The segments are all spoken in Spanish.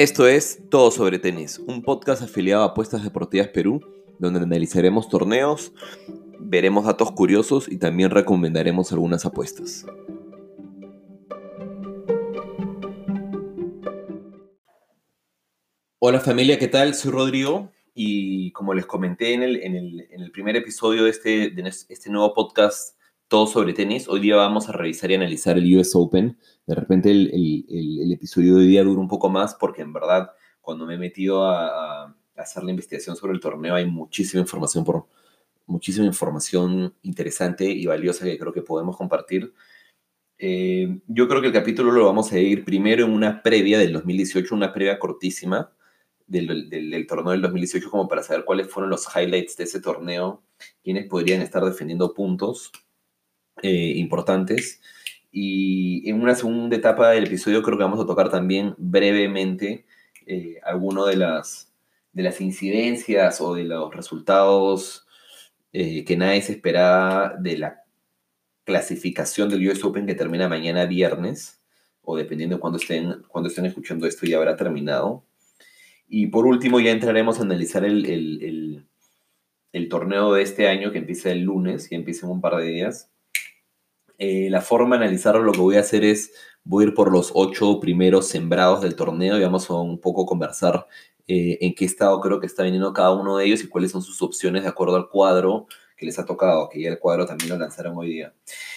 Esto es Todo sobre Tenis, un podcast afiliado a Apuestas Deportivas Perú, donde analizaremos torneos, veremos datos curiosos y también recomendaremos algunas apuestas. Hola familia, ¿qué tal? Soy Rodrigo y como les comenté en el, primer episodio de este, de este nuevo podcast todo sobre tenis. Hoy día vamos a revisar y analizar el US Open. De repente el, episodio de hoy día dura un poco más porque en verdad cuando me he metido a, hacer la investigación sobre el torneo hay muchísima información por muchísima información interesante y valiosa que creo que podemos compartir. Eh, yo creo que el capítulo lo vamos a ir primero en una previa del 2018, una previa cortísima del, del, del, torneo del 2018 como para saber cuáles fueron los highlights de ese torneo, quiénes podrían estar defendiendo puntos eh, importantes. Y en una segunda etapa del episodio creo que vamos a tocar también brevemente eh, de las, de las incidencias o de los resultados eh, que nadie se esperaba de la clasificación del US Open que termina mañana viernes, o dependiendo de cuándo estén, cuando estén escuchando esto ya habrá terminado. Y por último ya entraremos a analizar el, el, el torneo de este año que empieza el lunes y empieza en un par de días eh, la forma de analizarlo, lo que voy a hacer es, voy a ir por los ocho primeros sembrados del torneo y vamos a un poco conversar eh, en qué estado creo que está viniendo cada uno de ellos y cuáles son sus opciones de acuerdo al cuadro que les ha tocado, que ya el cuadro también lo lanzaron hoy día.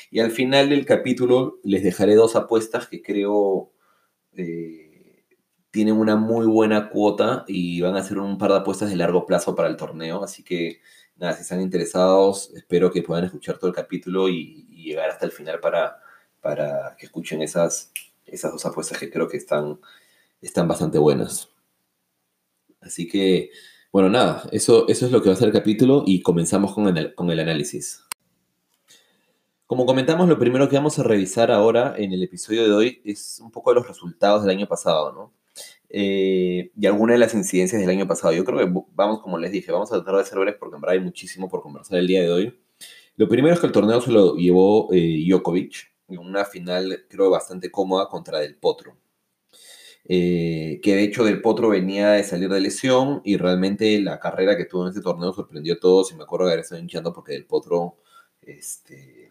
Y al final del capítulo les dejaré dos apuestas que creo eh, tienen una muy buena cuota y van a ser un par de apuestas de largo plazo para el torneo, así que nada, si están interesados, espero que puedan escuchar todo el capítulo y, llegar hasta el final para, para que escuchen esas, esas dos apuestas que creo que están, están bastante buenas. Así que, bueno, nada, eso, eso es lo que va a ser el capítulo y comenzamos con el, con el análisis. Como comentamos, lo primero que vamos a revisar ahora en el episodio de hoy es un poco de los resultados del año pasado, ¿no? Eh, y algunas de las incidencias del año pasado. Yo creo que vamos, como les dije, vamos a tratar de ser breves porque en hay muchísimo por conversar el día de hoy. Lo primero es que el torneo se lo llevó eh, Djokovic en una final, creo, bastante cómoda contra Del Potro. Eh, que de hecho Del Potro venía de salir de lesión y realmente la carrera que tuvo en este torneo sorprendió a todos y me acuerdo de haber estado hinchando porque Del Potro este,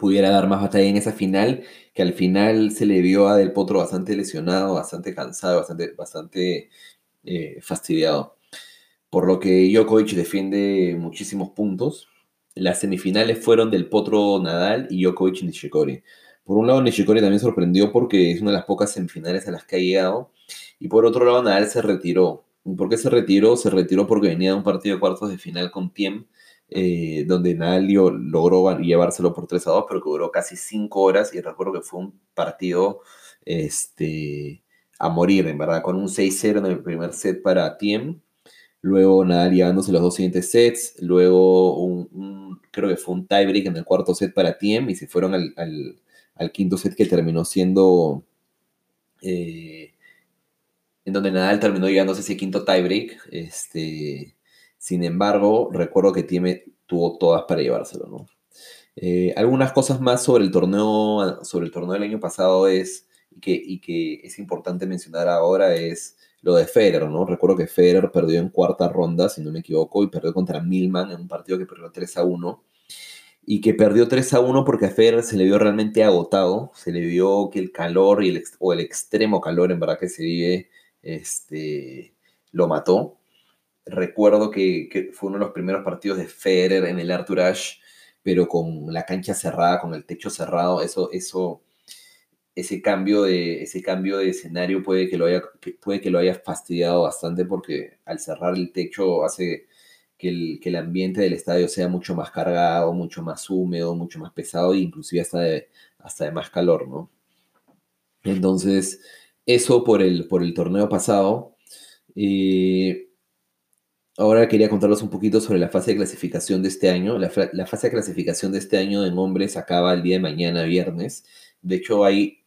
pudiera dar más batalla en esa final, que al final se le vio a Del Potro bastante lesionado, bastante cansado, bastante, bastante eh, fastidiado. Por lo que Djokovic defiende muchísimos puntos. Las semifinales fueron del Potro Nadal y Djokovic Nishikori. Por un lado, Nishikori también sorprendió porque es una de las pocas semifinales a las que ha llegado. Y por otro lado, Nadal se retiró. ¿Por qué se retiró? Se retiró porque venía de un partido de cuartos de final con Tiem, eh, donde Nadal logró llevárselo por 3 a 2, pero que duró casi 5 horas. Y recuerdo que fue un partido este, a morir, verdad, con un 6-0 en el primer set para Tiem luego Nadal llevándose los dos siguientes sets, luego creo que fue un tiebreak en el cuarto set para Tiem y se fueron al, quinto set que terminó siendo eh, en donde Nadal terminó llevándose ese quinto tiebreak. Este, sin embargo, recuerdo que Tiem tuvo todas para llevárselo, eh, algunas cosas más sobre el torneo, sobre el torneo del año pasado es, que, y que es importante mencionar ahora es lo de Federer, ¿no? Recuerdo que Federer perdió en cuarta ronda, si no me equivoco, y perdió contra Milman en un partido que perdió 3 a 1. Y que perdió 3 a 1 porque a Federer se le vio realmente agotado, se le vio que el calor y el, o el extremo calor en verdad que se vive este, lo mató. Recuerdo que, que, fue uno de los primeros partidos de Federer en el Arthur Ashe, pero con la cancha cerrada, con el techo cerrado, eso, eso ese cambio de, ese cambio de escenario puede que, lo haya, puede que lo haya fastidiado bastante porque al cerrar el techo hace que el, que el ambiente del estadio sea mucho más cargado, mucho más húmedo, mucho más pesado e inclusive hasta de, hasta de más calor, ¿no? Entonces, eso por el, por el torneo pasado. Eh, ahora quería contarles un poquito sobre la fase de clasificación de este año. La, fase de clasificación de este año en hombres acaba el día de mañana, viernes. De hecho, hay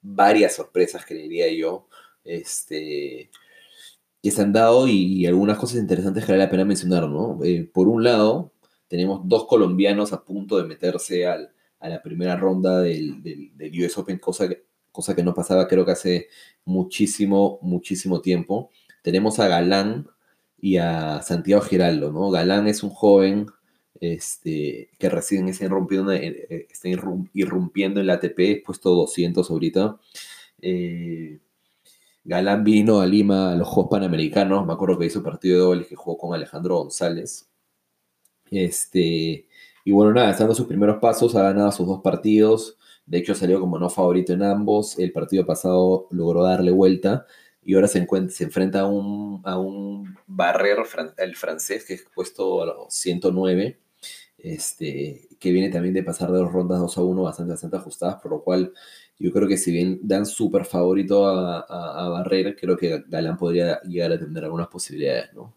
varias sorpresas, creería yo, este, que se han dado y, algunas cosas interesantes que vale la pena mencionar, ¿no? Eh, por un lado, tenemos dos colombianos a punto de meterse al, a la primera ronda del, del, US Open, cosa que, cosa que no pasaba creo que hace muchísimo, muchísimo tiempo. Tenemos a Galán y a Santiago Giraldo, ¿no? Galán es un joven este, que recién está irrumpiendo, eh, eh, está irrumpiendo en la ATP, puesto 200 ahorita. Eh, Galán vino a Lima a los Juegos Panamericanos, me acuerdo que hizo partido de dobles que jugó con Alejandro González. Este, y bueno, nada, estando sus primeros pasos, ha ganado sus dos partidos. De hecho, salió como no favorito en ambos. El partido pasado logró darle vuelta y ahora se, encuentra, se enfrenta a un, a un Barrer, el francés, que es puesto a 109, este, que viene también de pasar de dos rondas 2 a 1 bastante, bastante ajustadas, por lo cual yo creo que si bien dan súper favorito a, a, Barrer, creo que Galán podría llegar a tener algunas posibilidades, ¿no?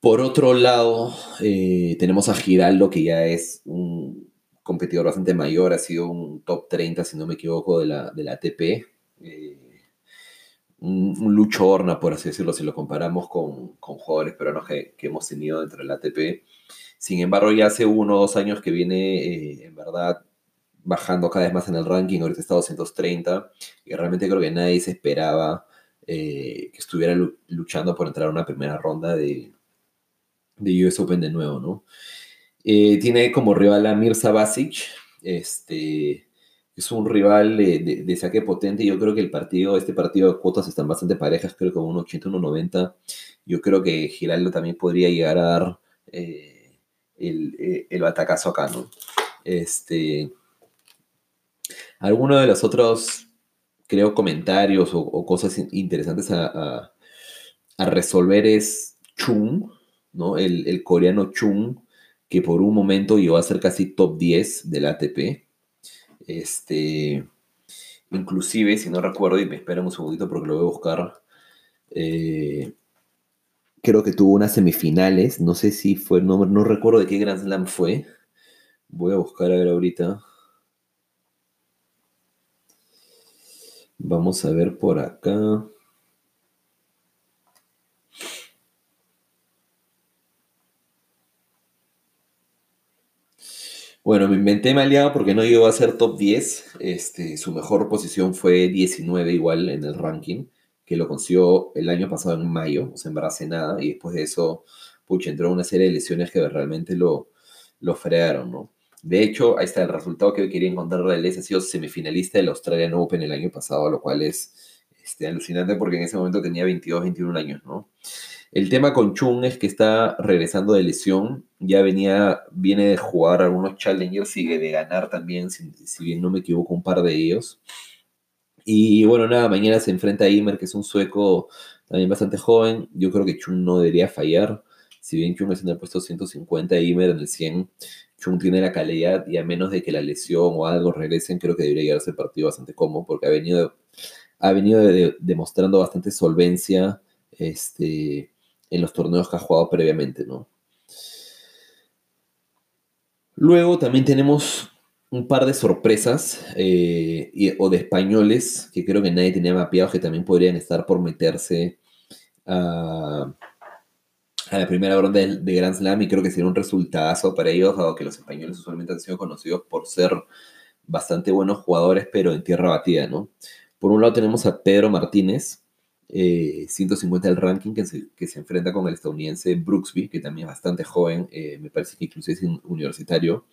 Por otro lado, eh, tenemos a Giraldo, que ya es un competidor bastante mayor, ha sido un top 30, si no me equivoco, de la, de ATP. Un, lucho horna, por así decirlo, si lo comparamos con, con jugadores peruanos que, que, hemos tenido dentro de la ATP. Sin embargo, ya hace uno o dos años que viene, eh, en verdad, bajando cada vez más en el ranking, ahorita está 230, y realmente creo que nadie se esperaba que estuviera luchando por entrar a una primera ronda de, de US Open de nuevo, ¿no? Eh, tiene como rival a Mirza Basic, este, es un rival de, saque potente. Yo creo que el partido, este partido de cuotas están bastante parejas, creo que un 80, 90. Yo creo que Giraldo también podría llegar a dar eh, el, eh, el, batacazo acá, ¿no? Este, alguno de los otros, creo, comentarios o, cosas interesantes a, a resolver es Chung, el, coreano Chung, que por un momento llegó a ser casi top 10 del ATP. Este, inclusive, si no recuerdo, y me esperan un segundito porque lo voy a buscar, eh, creo que tuvo unas semifinales, no sé si fue, no, no recuerdo de qué Grand Slam fue. Voy a buscar a ver ahorita. Vamos a ver por acá. Bueno, me inventé aliado porque no llegó a ser top 10. Este, su mejor posición fue 19 igual en el ranking, que lo consiguió el año pasado en mayo, o sea, en nada, y después de eso, pucha, entró una serie de lesiones que realmente lo, lo fregaron, ¿no? De hecho, ahí está el resultado que quería encontrar de él, ha sido semifinalista del Australian Open el año pasado, lo cual es este, alucinante porque en ese momento tenía 22, 21 años, ¿no? El tema con Chung es que está regresando de lesión, ya venía, viene de jugar algunos challengers, sigue de ganar también, si, bien no me equivoco, un par de ellos. Y bueno, nada, mañana se enfrenta a Imer, que es un sueco también bastante joven. Yo creo que Chung no debería fallar. Si bien Chung es en el puesto 150, Imer en el 100, Chung tiene la calidad y a menos de que la lesión o algo regresen, creo que debería llegar a ser partido bastante cómodo porque ha venido, ha venido demostrando bastante solvencia. Este, en los torneos que ha jugado previamente, ¿no? Luego también tenemos un par de sorpresas eh, o de españoles que creo que nadie tenía mapeados que también podrían estar por meterse a, la primera ronda de, Grand Slam y creo que sería un resultado para ellos, dado que los españoles usualmente han sido conocidos por ser bastante buenos jugadores, pero en tierra batida, ¿no? Por un lado tenemos a Pedro Martínez, 150 eh, del ranking, que se, enfrenta con el estadounidense Brooksby, que también es bastante joven, eh, me parece que incluso es universitario.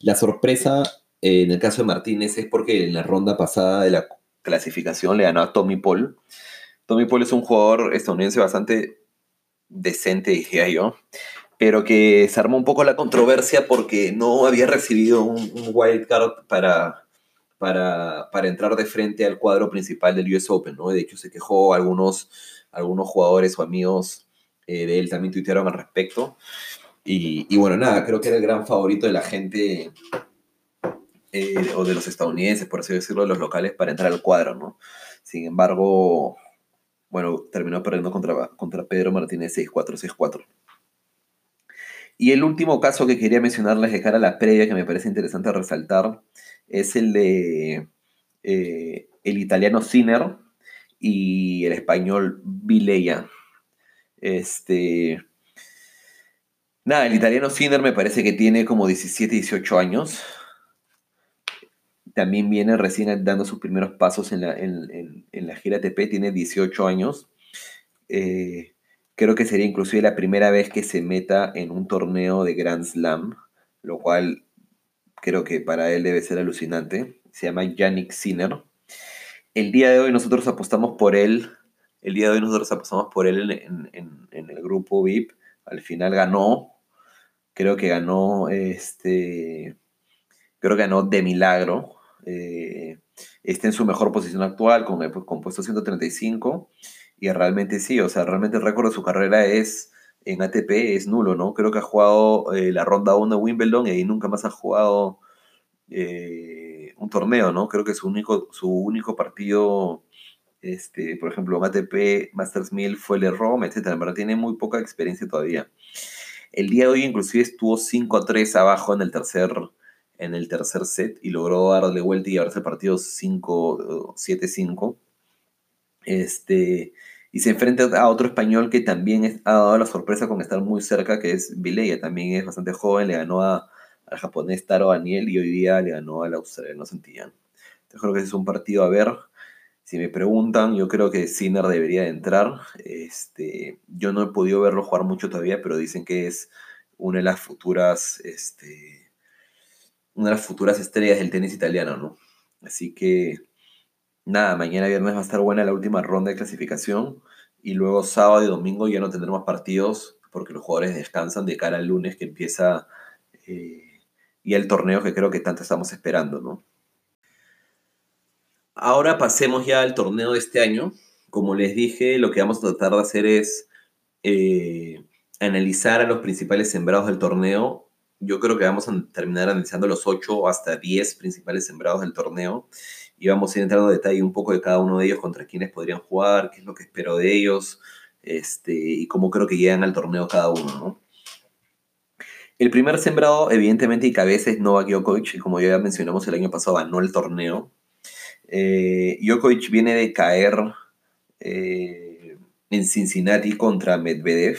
La sorpresa eh, en el caso de Martínez es porque en la ronda pasada de la clasificación le ganó a Tommy Paul. Tommy Paul es un jugador estadounidense bastante decente, dije yo, pero que se armó un poco la controversia porque no había recibido un, un wild card para para, entrar de frente al cuadro principal del US Open, ¿no? De hecho, se quejó algunos, algunos jugadores o amigos eh, de él también tuitearon al respecto. Y, bueno, nada, creo que era el gran favorito de la gente eh, o de los estadounidenses, por así decirlo, de los locales para entrar al cuadro, ¿no? Sin embargo, bueno, terminó perdiendo contra, contra Pedro Martínez 6-4, 6-4. Y el último caso que quería mencionarles de cara a la previa, que me parece interesante resaltar, es el de eh, el italiano Sinner y el español Vileya. Este. Nada, el italiano Sinner me parece que tiene como 17, 18 años. también viene recién dando sus primeros pasos en la, en, la gira ATP, tiene 18 años. Eh, creo que sería inclusive la primera vez que se meta en un torneo de Grand Slam, lo cual creo que para él debe ser alucinante. Se llama Yannick Sinner. El día de hoy nosotros apostamos por él. El día de hoy nosotros apostamos por él en, en el grupo VIP. Al final ganó. Creo que ganó este. Creo que ganó de milagro. Eh, está en su mejor posición actual con, el, con puesto 135 y realmente sí, o sea, realmente el récord de su carrera es en ATP es nulo, ¿no? Creo que ha jugado eh, la ronda 1 de Wimbledon y nunca más ha jugado eh, un torneo, ¿no? Creo que su único, su único partido, este, por ejemplo, en ATP, Masters 1000 fue el Rome, etc. Verdad tiene muy poca experiencia todavía. El día de hoy inclusive estuvo 5 a 3 abajo en el tercer en el tercer set y logró darle vuelta y llevarse el partido 5-7-5. Este, y se enfrenta a otro español que también ha dado la sorpresa con estar muy cerca, que es Vilella. También es bastante joven, le ganó a, al japonés Taro Daniel y hoy día le ganó al australiano Santillán. Entonces creo que ese es un partido a ver. Si me preguntan, yo creo que Sinner debería de entrar. Este, yo no he podido verlo jugar mucho todavía, pero dicen que es una de las futuras este, una de las futuras estrellas del tenis italiano, ¿no? Así que nada, mañana viernes va a estar buena la última ronda de clasificación y luego sábado y domingo ya no tendremos partidos porque los jugadores descansan de cara al lunes que empieza eh, y el torneo que creo que tanto estamos esperando, ¿no? Ahora pasemos ya al torneo de este año. Como les dije, lo que vamos a tratar de hacer es eh, analizar a los principales sembrados del torneo yo creo que vamos a terminar analizando los 8 hasta 10 principales sembrados del torneo y vamos a ir entrando en detalle un poco de cada uno de ellos, contra quiénes podrían jugar, qué es lo que espero de ellos este, y cómo creo que llegan al torneo cada uno. El primer sembrado, evidentemente, y cabeza es Novak Djokovic, y como ya mencionamos el año pasado, ganó el torneo. Eh, Djokovic viene de caer eh, en Cincinnati contra Medvedev.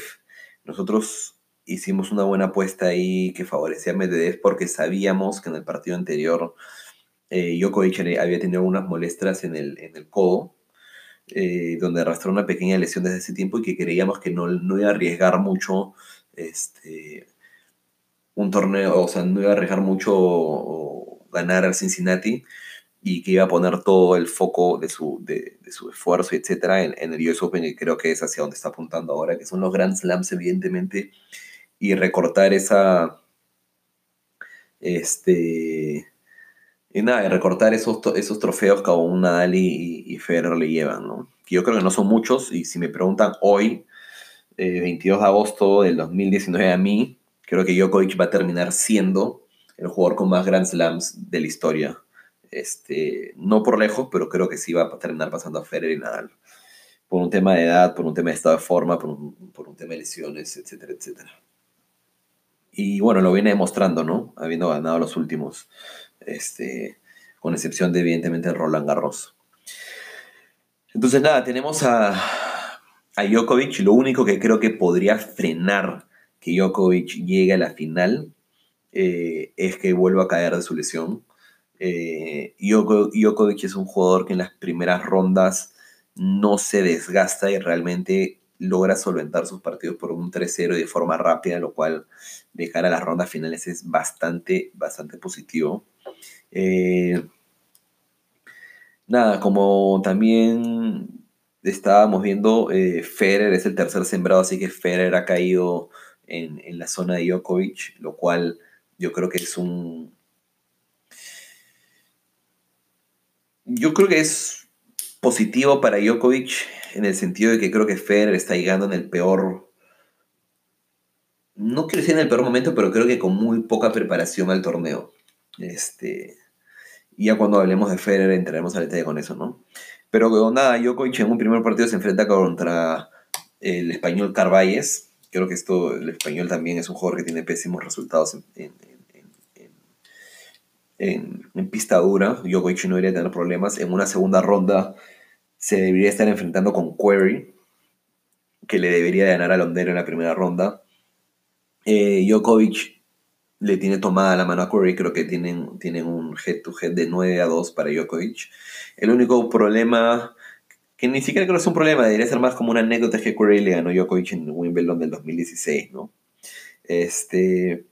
Nosotros hicimos una buena apuesta ahí que favorecía a Medvedev porque sabíamos que en el partido anterior eh, había tenido unas molestias en el, en el codo, eh, donde arrastró una pequeña lesión desde ese tiempo y que creíamos que no, no iba a arriesgar mucho este, un torneo, o sea, no iba a arriesgar mucho ganar al Cincinnati y que iba a poner todo el foco de su, de, su esfuerzo, etcétera, en, en, el US Open, y creo que es hacia donde está apuntando ahora, que son los Grand Slams, evidentemente, y recortar esa, este, y nada, recortar esos, esos trofeos que aún Nadal y, y Federer le llevan, ¿no? Que yo creo que no son muchos, y si me preguntan hoy, 22 eh, de agosto del 2019 a mí, creo que Djokovic va a terminar siendo el jugador con más Grand Slams de la historia. Este, no por lejos, pero creo que sí va a terminar pasando a Federer y Nadal. Por un tema de edad, por un tema de estado de forma, por un, por un tema de lesiones, etcétera, etcétera. Y bueno, lo viene demostrando, ¿no? Habiendo ganado los últimos, este, con excepción de evidentemente Roland Garros. Entonces nada, tenemos a, a Djokovic. Lo único que creo que podría frenar que Djokovic llegue a la final eh, es que vuelva a caer de su lesión. Eh, Djokovic es un jugador que en las primeras rondas no se desgasta y realmente logra solventar sus partidos por un 3-0 de forma rápida, lo cual de a las rondas finales es bastante, bastante positivo. Eh, nada, como también estábamos viendo, eh, Federer es el tercer sembrado, así que Federer ha caído en, en la zona de Djokovic, lo cual yo creo que es un... Yo creo que es positivo para Djokovic en el sentido de que creo que Federer está llegando en el peor, no quiero decir en el peor momento, pero creo que con muy poca preparación al torneo. Este, y ya cuando hablemos de Federer entraremos al detalle con eso, ¿no? Pero nada, Djokovic en un primer partido se enfrenta contra el español Carvalles. Creo que esto, el español también es un jugador que tiene pésimos resultados en, en pista dura. Djokovic no debería tener problemas. En una segunda ronda se debería estar enfrentando con Query, que le debería ganar a Londero en la primera ronda. Eh, Djokovic le tiene tomada la mano a Curry, creo que tienen, tienen un head-to-head de 9 a 2 para Djokovic. El único problema, que ni siquiera creo que es un problema, debería ser más como una anécdota, que Curry le ganó a Djokovic en Wimbledon del 2016, ¿no? Este,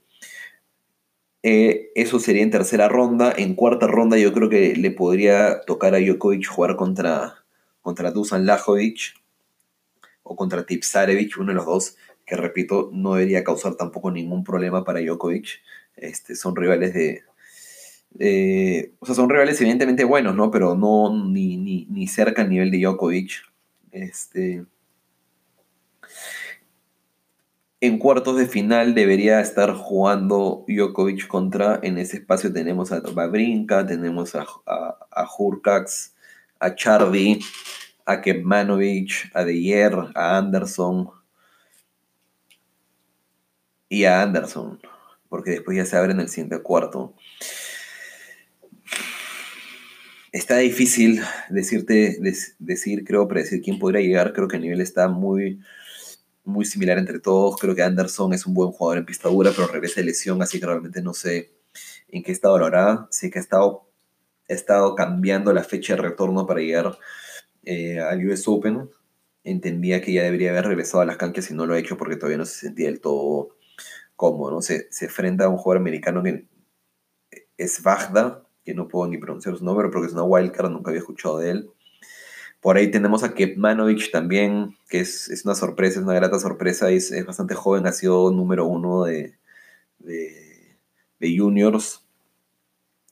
eh, eso sería en tercera ronda. En cuarta ronda yo creo que le podría tocar a Djokovic jugar contra, contra Dusan Lajovic o contra Tipsarevic, uno de los dos que repito, no debería causar tampoco ningún problema para Djokovic. Este, son rivales de, o sea, son rivales evidentemente buenos, ¿no? Pero no ni, ni, cerca al nivel de Djokovic. Este, en cuartos de final debería estar jugando Djokovic contra, en ese espacio tenemos a Babrinka, tenemos a, a, a a Chardy, a Kepmanovic, a Deyer, a Anderson, y a Anderson, porque después ya se abre en el siguiente cuarto. Está difícil decirte, decir, creo, predecir quién podría llegar. Creo que el nivel está muy, muy similar entre todos. Creo que Anderson es un buen jugador en pista dura, pero regresa de lesión, así que realmente no sé en qué estado lo hará. Sé que ha estado, ha estado cambiando la fecha de retorno para llegar eh, al US Open. Entendía que ya debería haber regresado a las canchas y no lo ha hecho porque todavía no se sentía del todo cómo, ¿no? Se, se enfrenta a un jugador americano que es Vagda, que no puedo ni pronunciar su nombre porque es una wildcard, nunca había escuchado de él. Por ahí tenemos a Kepmanovic también, que es, es, una sorpresa, es una grata sorpresa, es, es bastante joven, ha sido número uno de, de juniors.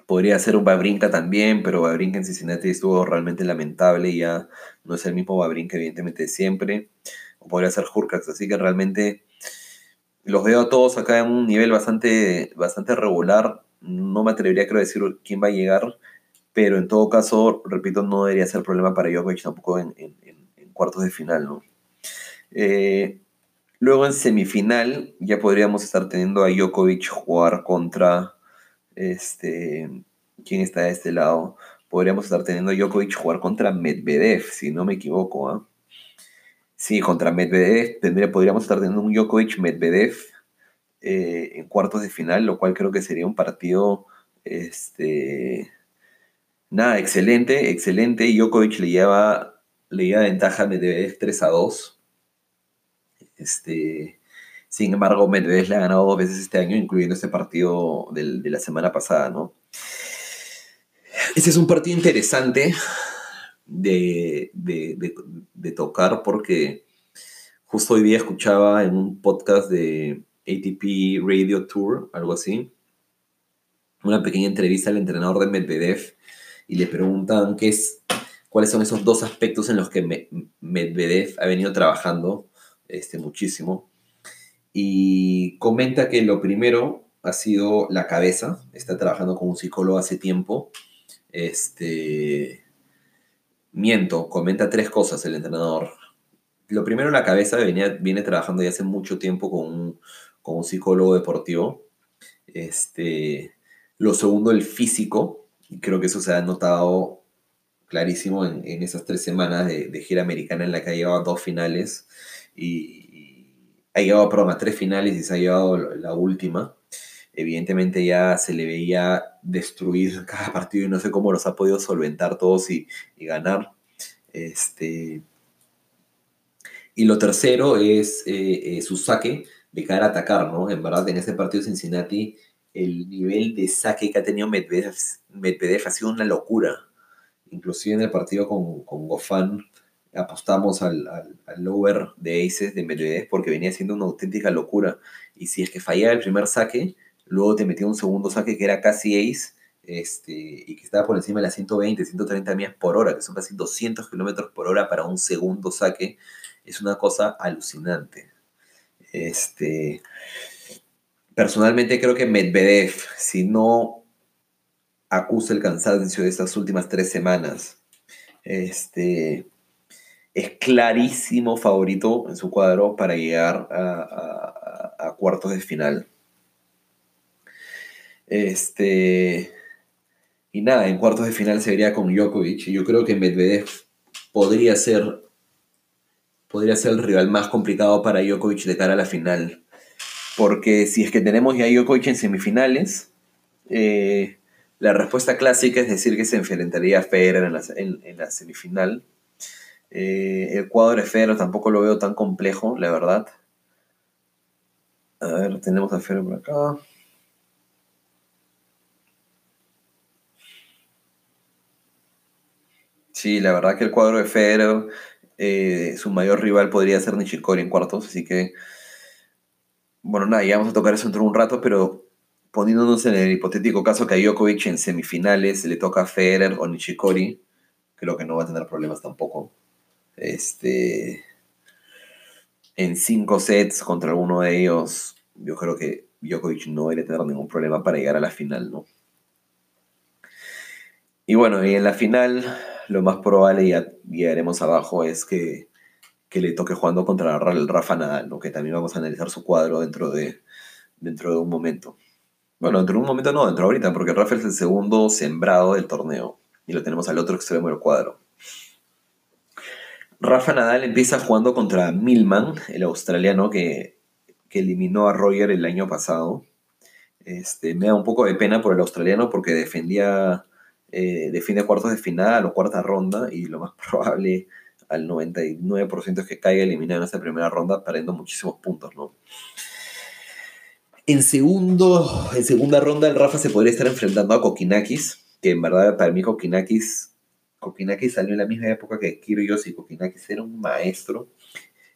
Podría ser un Babrinka también, pero Babrinka en Cincinnati estuvo realmente lamentable y ya no es el mismo Babrinka evidentemente de siempre. O podría ser Hurkacz, así que realmente los veo a todos acá en un nivel bastante, bastante regular. No me atrevería creo a decir quién va a llegar, pero en todo caso, repito, no debería ser problema para Djokovic tampoco en, cuartos de final, ¿no? Eh, luego en semifinal ya podríamos estar teniendo a Djokovic jugar contra este quién está de este lado. Podríamos estar teniendo Djokovic jugar contra Medvedev, si no me equivoco, ¿ah? Sí, contra Medvedev tendría, podríamos estar teniendo un Djokovic-Medvedev eh, en cuartos de final, lo cual creo que sería un partido, este, nada, excelente, excelente. Djokovic le lleva, le lleva ventaja a Medvedev 3 a 2. Este, sin embargo, Medvedev le ha ganado dos veces este año, incluyendo este partido de la semana pasada, ¿no? Este es un partido interesante de, tocar porque justo hoy día escuchaba en un podcast de ATP Radio Tour, algo así, una pequeña entrevista al entrenador de Medvedev y le preguntan qué es, cuáles son esos dos aspectos en los que Medvedev ha venido trabajando este, muchísimo. Y comenta que lo primero ha sido la cabeza, está trabajando con un psicólogo hace tiempo, este, Miento, comenta tres cosas el entrenador. Lo primero, la cabeza venía, viene trabajando ya hace mucho tiempo con un, con un psicólogo deportivo. Este, lo segundo, el físico. Y creo que eso se ha notado clarísimo en, esas tres semanas de, gira americana en la que ha llevado dos finales. Y, ha llevado, perdón, a tres finales y se ha llevado la última evidentemente ya se le veía destruir cada partido y no sé cómo los ha podido solventar todos y, ganar. Este, y lo tercero es eh, eh, su saque de cara a atacar, ¿no? En verdad, en este partido de Cincinnati, el nivel de saque que ha tenido Medvedev, ha sido una locura. Inclusive en el partido con, con Gofan apostamos al, lower de aces de Medvedev porque venía siendo una auténtica locura. Y si es que fallaba el primer saque, luego te metía un segundo saque que era casi ace, este, y que estaba por encima de las 120, 130 millas por hora, que son casi 200 kilómetros por hora para un segundo saque, es una cosa alucinante. Este, personalmente creo que Medvedev, si no acusa el cansancio de estas últimas tres semanas, este, es clarísimo favorito en su cuadro para llegar a cuartos de final. Este, y nada, en cuartos de final se vería con Djokovic. Y yo creo que Medvedev podría ser, podría ser el rival más complicado para Djokovic de cara a la final. Porque si es que tenemos ya Djokovic en semifinales, eh, la respuesta clásica es decir que se enfrentaría a Federer en, la semifinal. Eh, el cuadro de Federer tampoco lo veo tan complejo, la verdad. A ver, tenemos a Federer por acá. Sí, la verdad que el cuadro de Federer, eh, su mayor rival podría ser Nishikori en cuartos, así que, bueno, nada, ya vamos a tocar eso dentro de un rato, pero poniéndonos en el hipotético caso que a Djokovic en semifinales le toca a Federer o Nishikori, creo que no va a tener problemas tampoco. Este, en cinco sets contra alguno de ellos, yo creo que Djokovic no debería tener ningún problema para llegar a la final, ¿no? Y bueno, y en la final lo más probable, y ya abajo, es que, le toque jugando contra Rafa Nadal, que también vamos a analizar su cuadro dentro de, dentro de un momento. Bueno, dentro de un momento no, dentro de ahorita, porque Rafa es el segundo sembrado del torneo y lo tenemos al otro extremo del cuadro. Rafa Nadal empieza jugando contra Milman, el australiano que, que eliminó a Roger el año pasado. Este, me da un poco de pena por el australiano porque defendía eh, define cuartos de final o cuarta ronda y lo más probable al 99% es que caiga eliminado en esta primera ronda perdiendo muchísimos puntos, ¿no? En, segundo, en segunda ronda el Rafa se podría estar enfrentando a Kokinakis, que en verdad para mí Kokinakis, Kokinakis salió en la misma época que Kyrgios y Kokinakis era un maestro,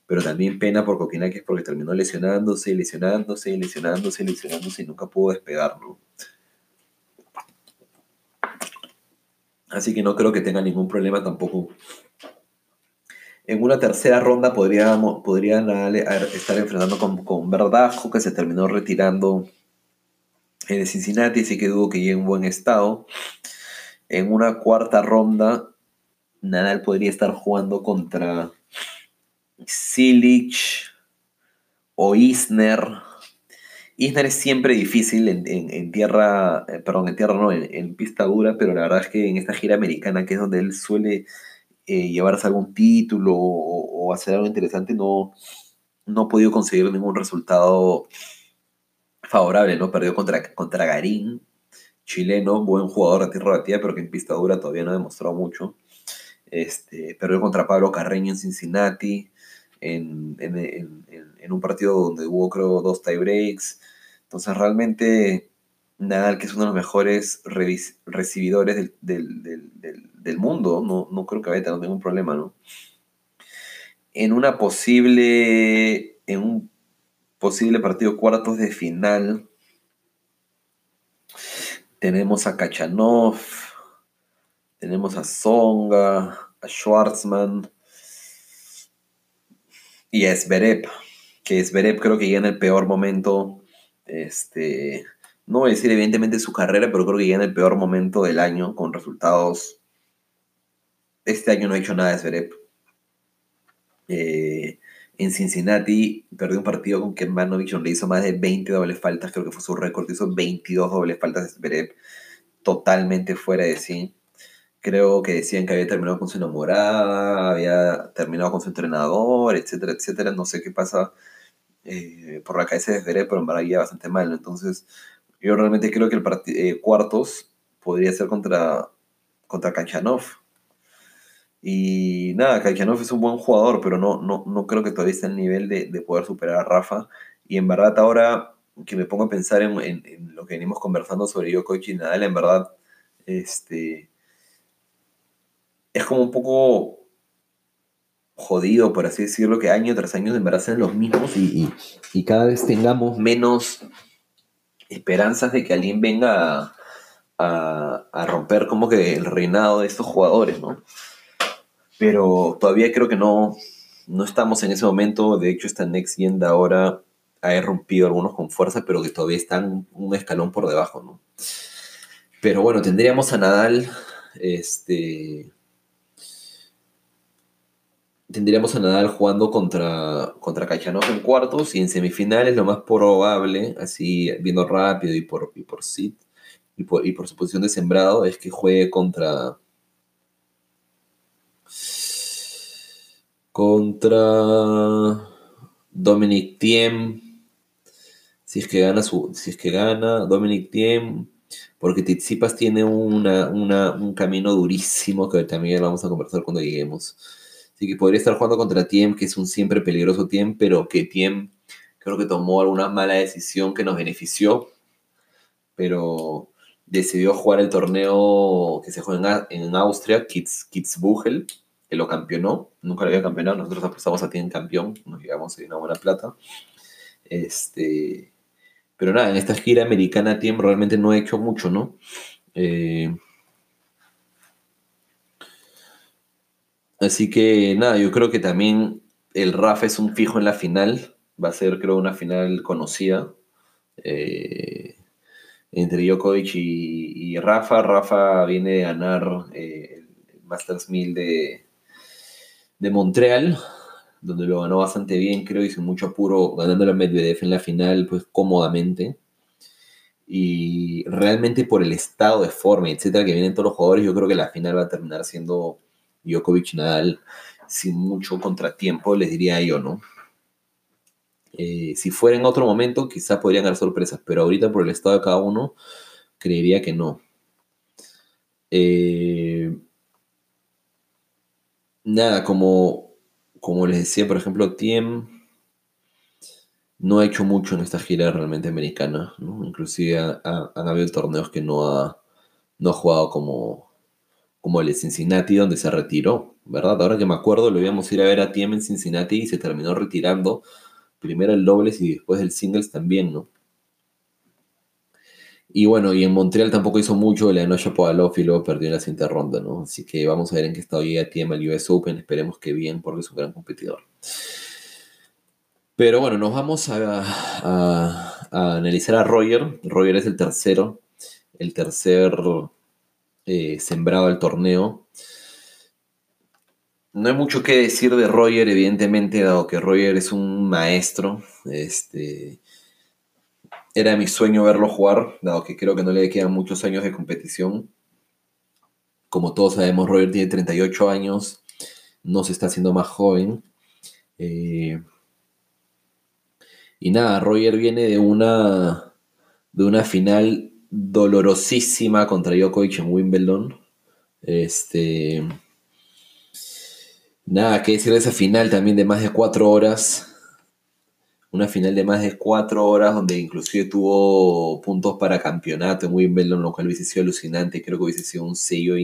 pero también pena por Kokinakis porque terminó lesionándose, lesionándose, lesionándose, lesionándose y nunca pudo despegar, ¿no? Así que no creo que tenga ningún problema tampoco. En una tercera ronda podríamos, podrían estar enfrentando con, con Verdajo, que se terminó retirando en Cincinnati, así que dudo que llegue en buen estado. En una cuarta ronda, Nadal podría estar jugando contra Silich o Isner Isner es siempre difícil en, tierra, eh, perdón, en tierra no, en, pista dura, pero la verdad es que en esta gira americana, que es donde él suele eh, llevarse algún título o, hacer algo interesante, no, no ha podido conseguir ningún resultado favorable, ¿no? Perdió contra, contra Garín, chileno, buen jugador de tierra batida, pero que en pista dura todavía no ha demostrado mucho. Este, perdió contra Pablo Carreño en Cincinnati, en, en, un partido donde hubo creo dos tiebreaks. Entonces realmente Nadal, que es uno de los mejores recibidores del, mundo, no, no, creo que a tener ningún problema, ¿no? En una posible, en un posible partido cuartos de final, tenemos a Kachanov, tenemos a Songa, a Schwartzman, y es Zverev, que Zverev creo que ya en el peor momento, este, no voy a decir evidentemente su carrera, pero creo que ya en el peor momento del año, con resultados, este año no ha hecho nada de Zverev. Eh, en Cincinnati perdió un partido con Kemanovic donde hizo más de 20 dobles faltas, creo que fue su récord, hizo 22 dobles faltas de Zverev, totalmente fuera de sí. Creo que decían que había terminado con su enamorada, había terminado con su entrenador, etcétera, etcétera. No sé qué pasa eh, por la cabeza de Zverev, pero en verdad bastante mal. Entonces, yo realmente creo que el eh, cuartos podría ser contra, contra Kanchanov. Y nada, Kanchanov es un buen jugador, pero no, no, no creo que todavía esté al nivel de, poder superar a Rafa. Y en verdad ahora que me pongo a pensar en, lo que venimos conversando sobre Djokovic y Nadal, en verdad, este, es como un poco jodido, por así decirlo, que año tras año en verdad los mismos y, cada vez tengamos menos esperanzas de que alguien venga a, romper como que el reinado de estos jugadores, ¿no? Pero todavía creo que no, no estamos en ese momento. De hecho, esta Next Gen ahora ha irrumpido algunos con fuerza, pero que todavía están un escalón por debajo, ¿no? Pero bueno, tendríamos a Nadal, este, tendríamos a Nadal jugando contra, contra Cachanov en cuartos y en semifinales lo más probable, así viendo rápido y por, y por sit y por, y por su posición de sembrado, es que juegue contra contra Dominic Thiem, Si es que gana, si es que gana Dominic Thiem, porque Tsitsipas tiene una, un camino durísimo que también vamos a conversar cuando lleguemos. Así que podría estar jugando contra Tiem, que es un siempre peligroso Tiem, pero que Tiem creo que tomó alguna mala decisión que nos benefició, pero decidió jugar el torneo que se juega en, Austria, Kitz, que lo campeonó, nunca lo había campeonado, nosotros apostamos a Tiem campeón, nos llegamos a una buena plata. Este, pero nada, en esta gira americana Tiem realmente no ha hecho mucho, ¿no? Eh, así que nada, yo creo que también el Rafa es un fijo en la final. Va a ser, creo, una final conocida. Eh, entre Djokovic y, Rafa. Rafa viene de ganar eh, el Masters 1000 de, de Montreal donde lo ganó bastante bien, creo, y sin mucho apuro, ganando a Medvedev en la final, pues cómodamente. Y realmente por el estado de forma, etcétera, que vienen todos los jugadores, yo creo que la final va a terminar siendo Djokovic Nadal sin mucho contratiempo, les diría yo, ¿no? Eh, si fuera en otro momento, quizás podrían dar sorpresas, pero ahorita por el estado de cada uno, creería que no. Eh, nada, como como les decía, por ejemplo, Tiem no ha hecho mucho en esta gira realmente americana. Inclusive han habido torneos que no ha, no ha jugado como, como el de Cincinnati, donde se retiró, ¿verdad? Ahora que me acuerdo, lo íbamos a ir a ver a Tiem en Cincinnati y se terminó retirando. Primero el dobles y después el singles también, ¿no? Y bueno, y en Montreal tampoco hizo mucho, le ganó a Shapovalov y luego perdió en la siguiente ronda, ¿no? Así que vamos a ver en qué estado llega Tiem al US Open, esperemos que bien, porque es un gran competidor. Pero bueno, nos vamos a, analizar a Roger. Roger es el tercero, el tercer eh, sembrado del torneo. No hay mucho que decir de Roger, evidentemente, dado que Roger es un maestro. Este, era mi sueño verlo jugar, dado que creo que no le quedan muchos años de competición. Como todos sabemos, Roger tiene 38 años, no se está haciendo más joven. Eh, y nada, Roger viene de una, de una final dolorosísima contra Djokovic en Wimbledon. Este, nada, que decir de esa final también de más de cuatro horas una final de más de cuatro horas donde inclusive tuvo puntos para campeonato en Wimbledon, lo cual hubiese sido alucinante. Creo que hubiese sido un sello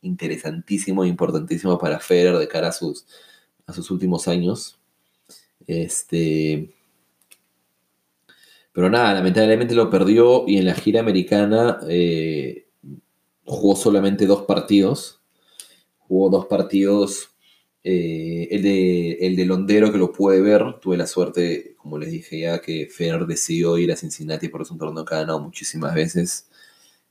interesantísimo e importantísimo para Federer de cara a sus, a sus últimos años. Este, pero nada, lamentablemente lo perdió y en la gira americana eh, jugó solamente dos partidos. Jugó dos partidos eh, el, de, el de Londero que lo pude ver, tuve la suerte, como les dije ya, que Fer decidió ir a Cincinnati por es un torneo que ha ganado muchísimas veces.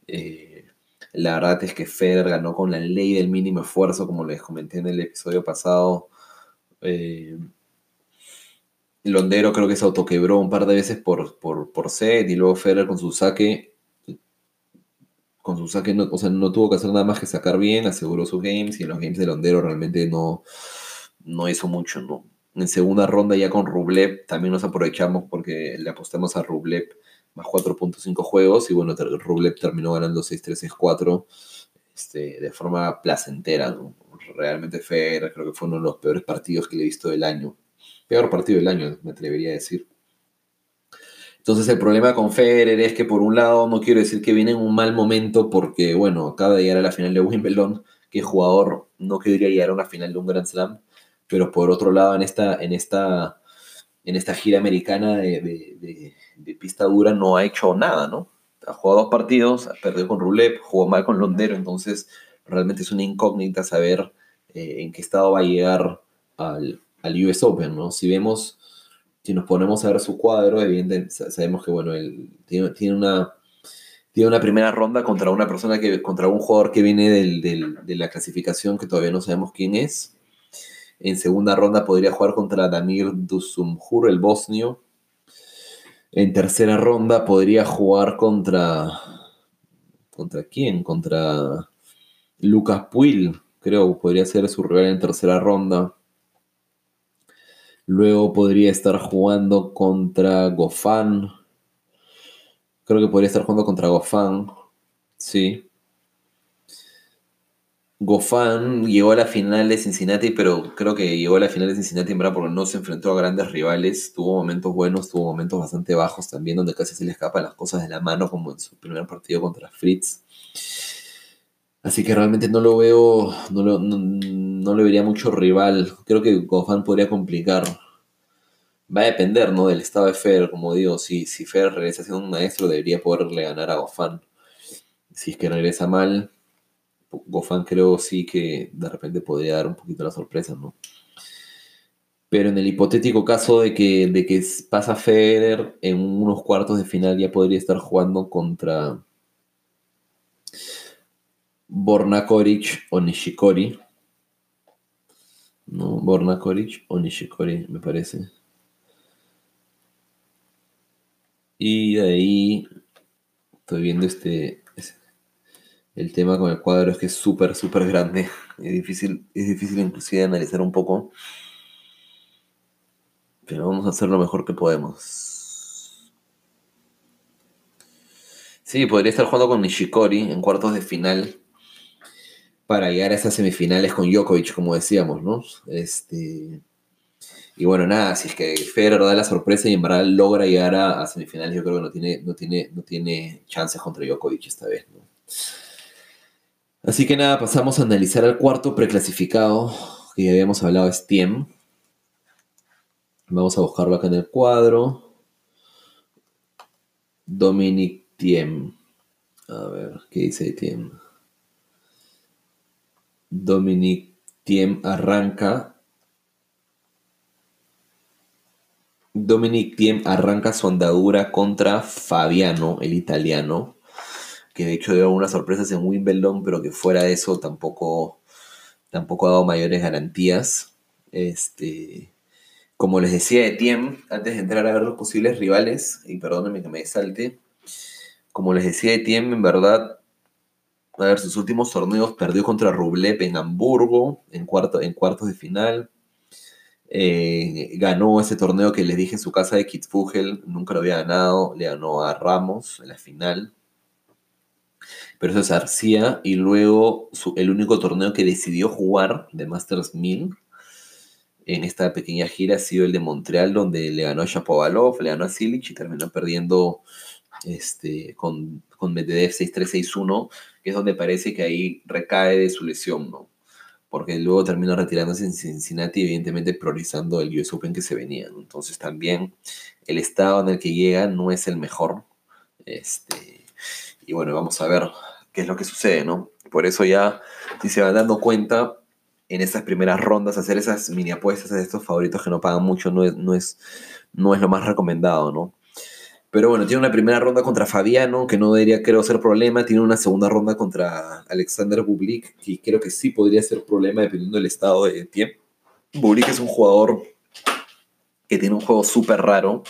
Eh, la verdad es que Federer ganó con la ley del mínimo esfuerzo, como les comenté en el episodio pasado. Eh, Londero creo que se autoquebró un par de veces por, por, por set y luego Federer con su saque con su saque, no, o sea, no tuvo que hacer nada más que sacar bien, aseguró sus games y en los games de Londero realmente no, no hizo mucho, ¿no? En segunda ronda ya con Rublev también nos aprovechamos porque le apostamos a Rublev más 4.5 juegos y bueno, Rublev terminó ganando 6-3, 6-4 este, de forma placentera, ¿no? Realmente fue, creo que fue uno de los peores partidos que le he visto del año. Peor partido del año, me atrevería a decir. Entonces el problema con Federer es que por un lado no quiero decir que viene en un mal momento porque, bueno, acaba de llegar a la final de Wimbledon, que jugador no querría llegar a una final de un Grand Slam, pero por otro lado en esta, en esta, en esta gira americana de, pista dura no ha hecho nada, ¿no? Ha jugado dos partidos, ha perdido con Rublev, jugó mal con Londero, entonces realmente es una incógnita saber eh, en qué estado va a llegar al, al US Open, ¿no? Si vemos si nos ponemos a ver su cuadro, evidentemente sabemos que bueno, él tiene, una, tiene una primera ronda contra una persona que, contra un jugador que viene de la clasificación que todavía no sabemos quién es. En segunda ronda podría jugar contra Damir Dusumhur, el bosnio. En tercera ronda podría jugar contra. ¿Contra quién? Contra Lucas Puil, creo, podría ser su rival en tercera ronda. Luego podría estar jugando contra Gofan. Creo que podría estar jugando contra Gofan. Sí. Gofan llegó a la final de Cincinnati, pero creo que llegó a la final de Cincinnati en verdad porque no se enfrentó a grandes rivales. Tuvo momentos buenos, tuvo momentos bastante bajos también, donde casi se le escapan las cosas de la mano, como en su primer partido contra Fritz. Así que realmente no lo veo, no lo, le vería mucho rival. Creo que Gofan podría complicar. Va a depender, ¿no? Del estado de Fer, como digo. Si, si Fer regresa siendo un maestro, debería poderle ganar a Gofan. Si es que regresa mal, Gofan creo sí que de repente podría dar un poquito la sorpresa, ¿no? Pero en el hipotético caso de que, de que pasa Federer en unos cuartos de final, ya podría estar jugando contra Borna Koric o Nishikori. No, Borna Koric o Nishikori, me parece. Y ahí estoy viendo este, el tema con el cuadro es que es súper, súper grande. Es difícil, es difícil inclusive analizar un poco. Pero vamos a hacer lo mejor que podemos. Sí, podría estar jugando con Nishikori en cuartos de final para llegar a esas semifinales con Djokovic, como decíamos, ¿no? Este, y bueno, nada, si es que Federer da la sorpresa y en verdad logra llegar a, semifinales, yo creo que no tiene, no tiene, no tiene chances contra Djokovic esta vez, ¿no? Así que nada, pasamos a analizar al cuarto preclasificado, que ya habíamos hablado, es Tiem. Vamos a buscarlo acá en el cuadro. Dominic Tiem. A ver, ¿qué dice Tiem? Dominic Tiem arranca. Dominic Tiem arranca su andadura contra Fabiano, el italiano que de hecho dio algunas sorpresas en Wimbledon, pero que fuera de eso tampoco, tampoco ha dado mayores garantías. Este, como les decía de Tiem, antes de entrar a ver los posibles rivales, y perdónenme que me salte, como les decía de Tiem, en verdad, a ver, sus últimos torneos perdió contra Rublev en Hamburgo, en, en cuartos de final. Eh, ganó ese torneo que les dije en su casa de Kitzbühel, nunca lo había ganado, le ganó a Ramos en la final pero eso es Arcía, y luego el único torneo que decidió jugar de Masters 1000 en esta pequeña gira ha sido el de Montreal, donde le ganó a Shapovalov, le ganó a Silic y terminó perdiendo este, con, con Medvedev 6-3-6-1, que es donde parece que ahí recae de su lesión, ¿no? Porque luego termina retirándose en Cincinnati, evidentemente priorizando el US Open que se venía. Entonces también el estado en el que llega no es el mejor. Este, y bueno, vamos a ver qué es lo que sucede, ¿no? Por eso ya, si se van dando cuenta, en esas primeras rondas, hacer esas mini apuestas de estos favoritos que no pagan mucho no es, no es, no es lo más recomendado, ¿no? Pero bueno, tiene una primera ronda contra Fabiano, que no debería, creo, ser problema. Tiene una segunda ronda contra Alexander Bublik, que creo que sí podría ser problema dependiendo del estado de tiempo. Bublik es un jugador que tiene un juego súper raro.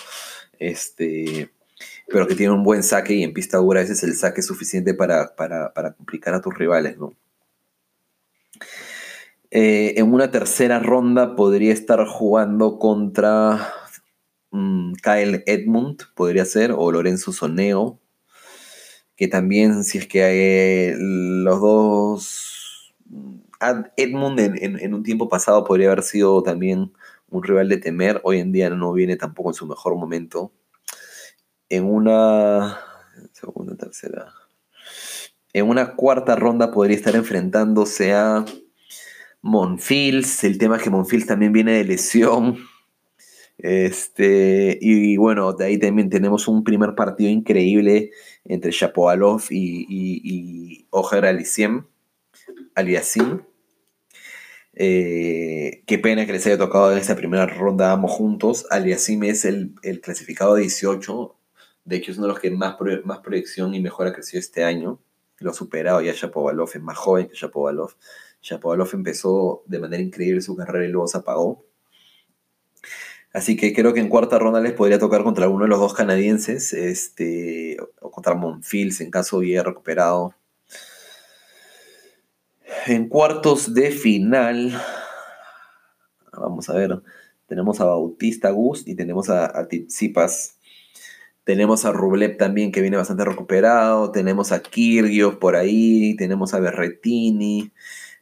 Este, pero que tiene un buen saque y en pista dura ese es el saque suficiente para, complicar a tus rivales, ¿no? Eh, en una tercera ronda podría estar jugando contra mm, Kyle Edmund, podría ser, o Lorenzo Soneo, que también si es que hay eh, los dos... Mm, Edmund en, un tiempo pasado podría haber sido también un rival de temer, hoy en día no viene tampoco en su mejor momento en una segunda, tercera. En una cuarta ronda podría estar enfrentándose a Monfils. El tema es que Monfils también viene de lesión. Este, y, bueno, de ahí también tenemos un primer partido increíble entre Shapovalov y, y, Ojer Aliasim. Eh, qué pena que les haya tocado en esta primera ronda ambos juntos. Aliasim es el, el clasificado 18, de hecho, es uno de los que más, más proyección y mejor ha crecido este año. Lo ha superado ya Shapovalov, es más joven que Shapovalov. Shapovalov empezó de manera increíble su carrera y luego se apagó. Así que creo que en cuarta ronda les podría tocar contra alguno de los dos canadienses, este, o contra Monfils en caso hubiera recuperado. En cuartos de final, vamos a ver, tenemos a Bautista Gus y tenemos a, a. Tenemos a Rublev también, que viene bastante recuperado. Tenemos a Kirgios por ahí. Tenemos a Berretini.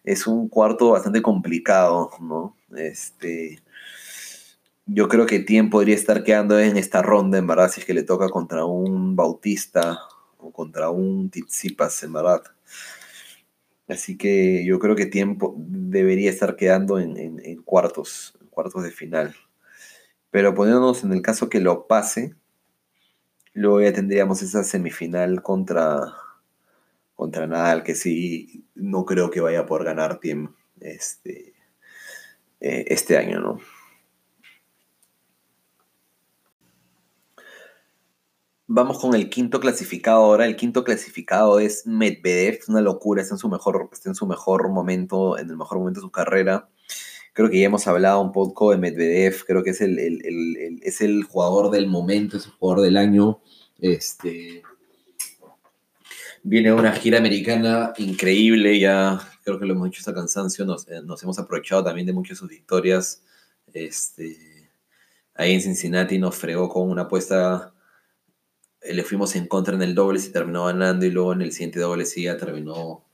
Es un cuarto bastante complicado, ¿no? Este, yo creo que Tien podría estar quedando en esta ronda, en verdad, si es que le toca contra un Bautista o contra un Tsitsipas, en verdad. Así que yo creo que Tiempo debería estar quedando en, cuartos, cuartos de final. Pero poniéndonos en el caso que lo pase, luego ya tendríamos esa semifinal contra, contra Nadal, que sí, no creo que vaya por ganar Tiem este, eh, este año, ¿no? Vamos con el quinto clasificado ahora. El quinto clasificado es Medvedev. Una locura, está en su mejor, está en su mejor momento, en el mejor momento de su carrera. Creo que ya hemos hablado un poco de Medvedev. Creo que es el, es el jugador del momento, es el jugador del año. Este, viene una gira americana increíble. Ya creo que lo hemos dicho hasta cansancio. Nos, eh, nos hemos aprovechado también de muchas de sus victorias. Este, ahí en Cincinnati nos fregó con una apuesta le fuimos en contra en el doble y terminó ganando y luego en el siguiente doble sí ya terminó,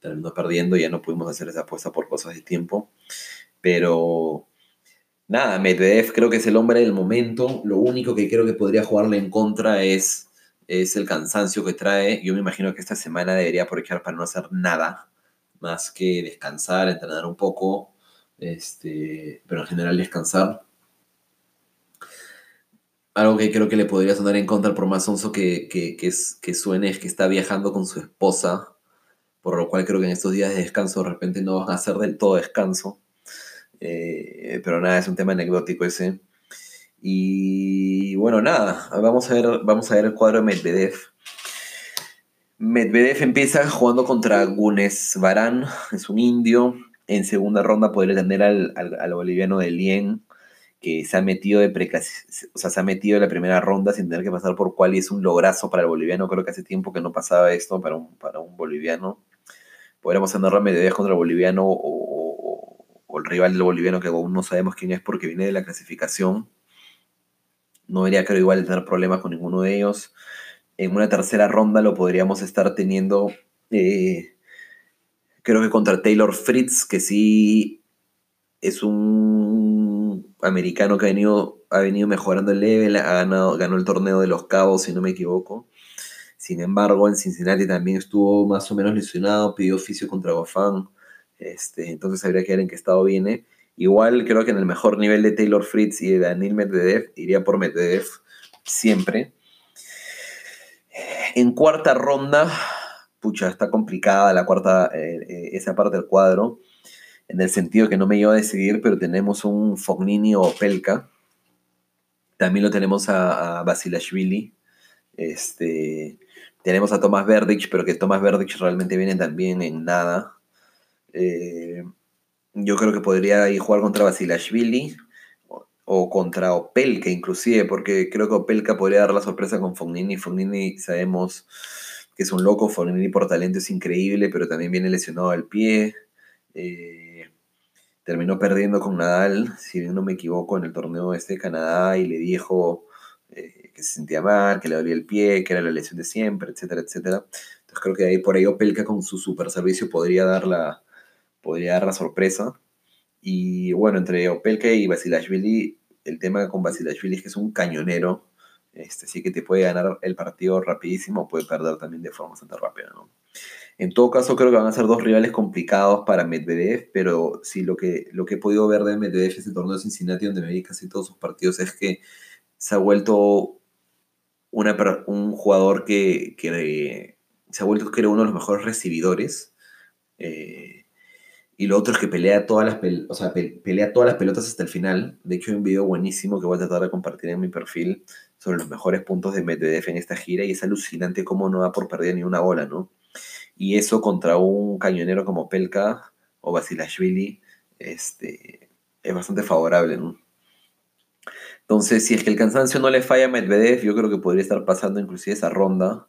terminó perdiendo, ya no pudimos hacer esa apuesta por cosas de tiempo. Pero nada, Medvedev creo que es el hombre del momento. Lo único que creo que podría jugarle en contra es, es el cansancio que trae. Yo me imagino que esta semana debería aprovechar para no hacer nada más que descansar, entrenar un poco, este, pero en general descansar algo que creo que le podría sonar en contra por más onzo que, que, que, suene es que está viajando con su esposa, por lo cual creo que en estos días de descanso de repente no van a ser del todo descanso. Eh, pero nada, es un tema anecdótico ese. Y bueno, nada, vamos a ver, vamos a ver el cuadro de Medvedev. Medvedev empieza jugando contra Gunes Barán, es un indio. En segunda ronda podría tener al, al, al boliviano de Lien que se ha metido de o sea, se ha metido en la primera ronda sin tener que pasar por cuál y es un lograzo para el boliviano. Creo que hace tiempo que no pasaba esto para un, para un boliviano. Podríamos la medida contra el boliviano o, el rival del boliviano que aún no sabemos quién es porque viene de la clasificación. No debería, creo, igual tener problemas con ninguno de ellos. En una tercera ronda lo podríamos estar teniendo, eh, creo que contra Taylor Fritz, que sí es un americano que ha venido, mejorando el level, ha ganado, ganó el torneo de los Cabos, si no me equivoco. Sin embargo, en Cincinnati también estuvo más o menos lesionado, pidió oficio contra Gofán. Este, entonces habría que ver en qué estado viene. Igual creo que en el mejor nivel de Taylor Fritz y de Daniel Medvedev, iría por Medvedev siempre. En cuarta ronda, pucha, está complicada la cuarta, eh, eh, esa parte del cuadro en el sentido que no me lleva a decidir, pero tenemos un Fognini o Pelka. También lo tenemos a, a Basilashvili. Este, tenemos a Tomás Verdich, pero que Tomás Verdich realmente viene también en nada. Eh, yo creo que podría ir jugar contra Basilashvili o, o, contra Opelka inclusive, porque creo que Opelka podría dar la sorpresa con Fognini. Fognini sabemos que es un loco, Fognini por talento es increíble, pero también viene lesionado al pie. Eh, terminó perdiendo con Nadal, si no me equivoco, en el torneo este de Canadá y le dijo eh, que se sentía mal, que le dolía el pie, que era la lesión de siempre, etcétera, etcétera. Entonces creo que ahí por ahí Opelka con su super servicio podría dar la, podría dar la sorpresa. Y bueno, entre Opelka y Basilashvili, el tema con Basilashvili es que es un cañonero, este, sí que te puede ganar el partido rapidísimo puede perder también de forma bastante rápida, ¿no? En todo caso, creo que van a ser dos rivales complicados para Medvedev, pero sí lo que, lo que he podido ver de Medvedev este torneo de Cincinnati, donde me vi casi todos sus partidos, es que se ha vuelto una, un jugador que, se ha vuelto uno de los mejores recibidores. Eh, y lo otro es que pelea todas las, o sea, pelea todas las pelotas hasta el final. De hecho, hay un video buenísimo que voy a tratar de compartir en mi perfil sobre los mejores puntos de Medvedev en esta gira y es alucinante cómo no da por perder ni una bola, ¿no? Y eso contra un cañonero como Pelka o Basilashvili este, es bastante favorable, ¿no? Entonces, si es que el cansancio no le falla a Medvedev, yo creo que podría estar pasando inclusive esa ronda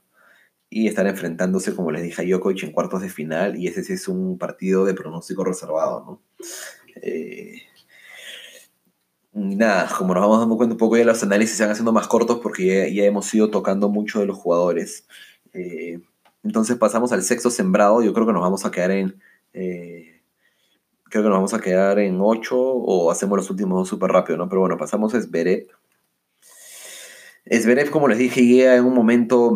y estar enfrentándose, como les dije, a Djokovic en cuartos de final, y ese sí es un partido de pronóstico reservado, ¿no? Eh, nada, como nos vamos dando cuenta un poco ya los análisis se van haciendo más cortos porque ya, hemos ido tocando mucho de los jugadores. Eh, entonces pasamos al sexto sembrado. Yo creo que nos vamos a quedar en. Eh, creo que nos vamos a quedar en 8 o hacemos los últimos dos súper rápido, ¿no? Pero bueno, pasamos a Zverev. Zverev, como les dije, llega en un momento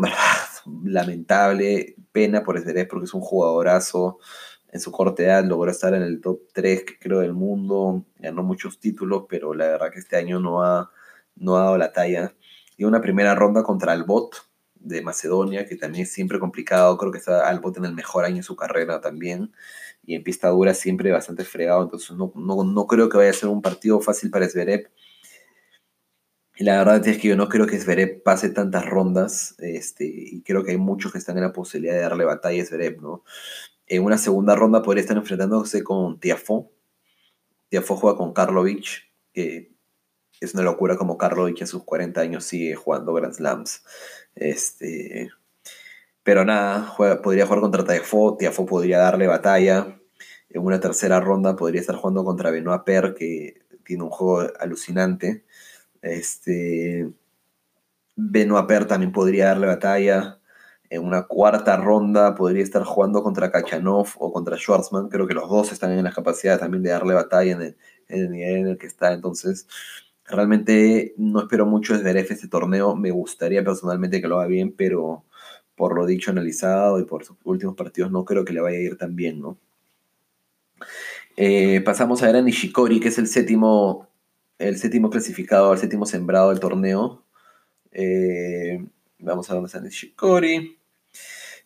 lamentable. Pena por Zverev porque es un jugadorazo. En su corta logró estar en el top 3, creo, del mundo. Ganó muchos títulos, pero la verdad que este año no ha, no ha dado la talla. Y una primera ronda contra el bot de Macedonia, que también es siempre complicado. Creo que está Albot en el mejor año de su carrera también. Y en pista dura siempre bastante fregado. Entonces no, no, creo que vaya a ser un partido fácil para Zverev. Y la verdad es que yo no creo que Zverev pase tantas rondas. Este, y creo que hay muchos que están en la posibilidad de darle batalla a Zverev, ¿no? En una segunda ronda podría estar enfrentándose con Tiafo. Tiafo juega con Karlovic, que es una locura como Karlovic a sus 40 años sigue jugando Grand Slams. Este, pero nada, podría jugar contra Tiafo, Tiafo podría darle batalla. En una tercera ronda podría estar jugando contra Benoit Per, que tiene un juego alucinante. Este, Benoit Per también podría darle batalla. En una cuarta ronda podría estar jugando contra Kachanov o contra Schwarzman. Creo que los dos están en la capacidad también de darle batalla en el nivel en el que está. Entonces, Realmente no espero mucho de Zverev este torneo. Me gustaría personalmente que lo haga bien, pero por lo dicho, analizado y por sus últimos partidos, no creo que le vaya a ir tan bien, ¿no? Eh, pasamos a ver a Nishikori, que es el séptimo, el séptimo clasificado, el séptimo sembrado del torneo. Eh, vamos a ver dónde está Nishikori.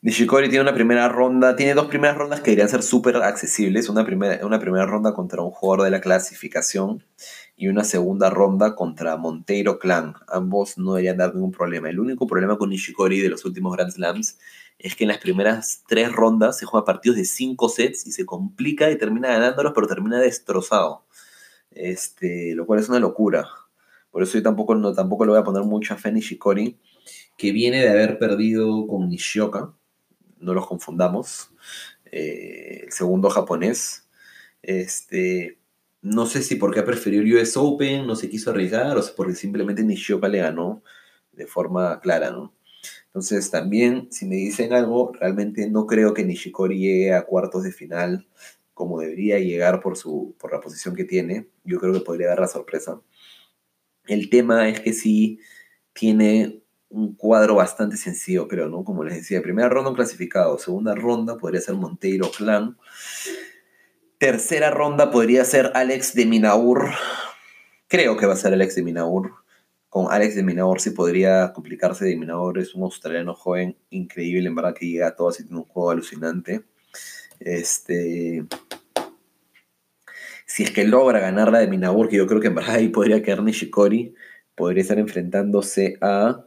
Nishikori tiene una primera ronda, tiene dos primeras rondas que deberían ser súper accesibles. Una primera, una primera ronda contra un jugador de la clasificación y una segunda ronda contra Monteiro Clan. Ambos no deberían dar ningún problema. El único problema con Nishikori de los últimos Grand Slams es que en las primeras tres rondas se juega partidos de cinco sets y se complica y termina ganándolos, pero termina destrozado. Este, lo cual es una locura. Por eso yo tampoco, no, tampoco le voy a poner mucha fe a Nishikori, que viene de haber perdido con Nishioka no los confundamos. Eh, el segundo japonés. Este, no sé si porque ha preferido el US Open, no se quiso arriesgar, o si porque simplemente Nishioka le ganó de forma clara, ¿no? Entonces también, si me dicen algo, realmente no creo que Nishikori llegue a cuartos de final como debería llegar por, su, por la posición que tiene. Yo creo que podría dar la sorpresa. El tema es que sí tiene un cuadro bastante sencillo, creo, ¿no? Como les decía, primera ronda un clasificado, segunda ronda podría ser Monteiro Clan, tercera ronda podría ser Alex de Minaur, creo que va a ser Alex de Minaur, con Alex de Minaur sí podría complicarse, de Minaur es un australiano joven increíble, en verdad que llega a todo así tiene un juego alucinante, este... Si es que logra ganar la de Minaur, que yo creo que en verdad ahí podría quedar Nishikori, podría estar enfrentándose a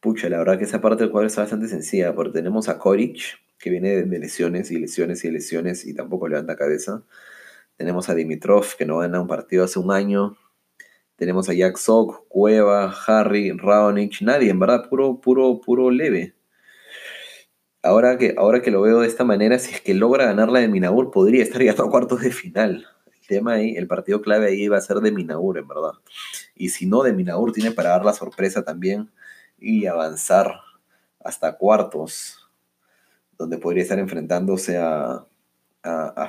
Pucha, la verdad que esa parte del cuadro está bastante sencilla, porque tenemos a Koric, que viene de lesiones y lesiones y lesiones y tampoco levanta cabeza. Tenemos a Dimitrov, que no gana un partido hace un año. Tenemos a Jack Sock, Cueva, Harry, Raonic, nadie, en verdad, puro, puro, puro leve. Ahora que, ahora que lo veo de esta manera, si es que logra ganar la de Minaur, podría estar ya a cuartos de final. El tema ahí, el partido clave ahí va a ser de Minaur, en verdad. Y si no, de Minaur tiene para dar la sorpresa también y avanzar hasta cuartos, donde podría estar enfrentándose a, a,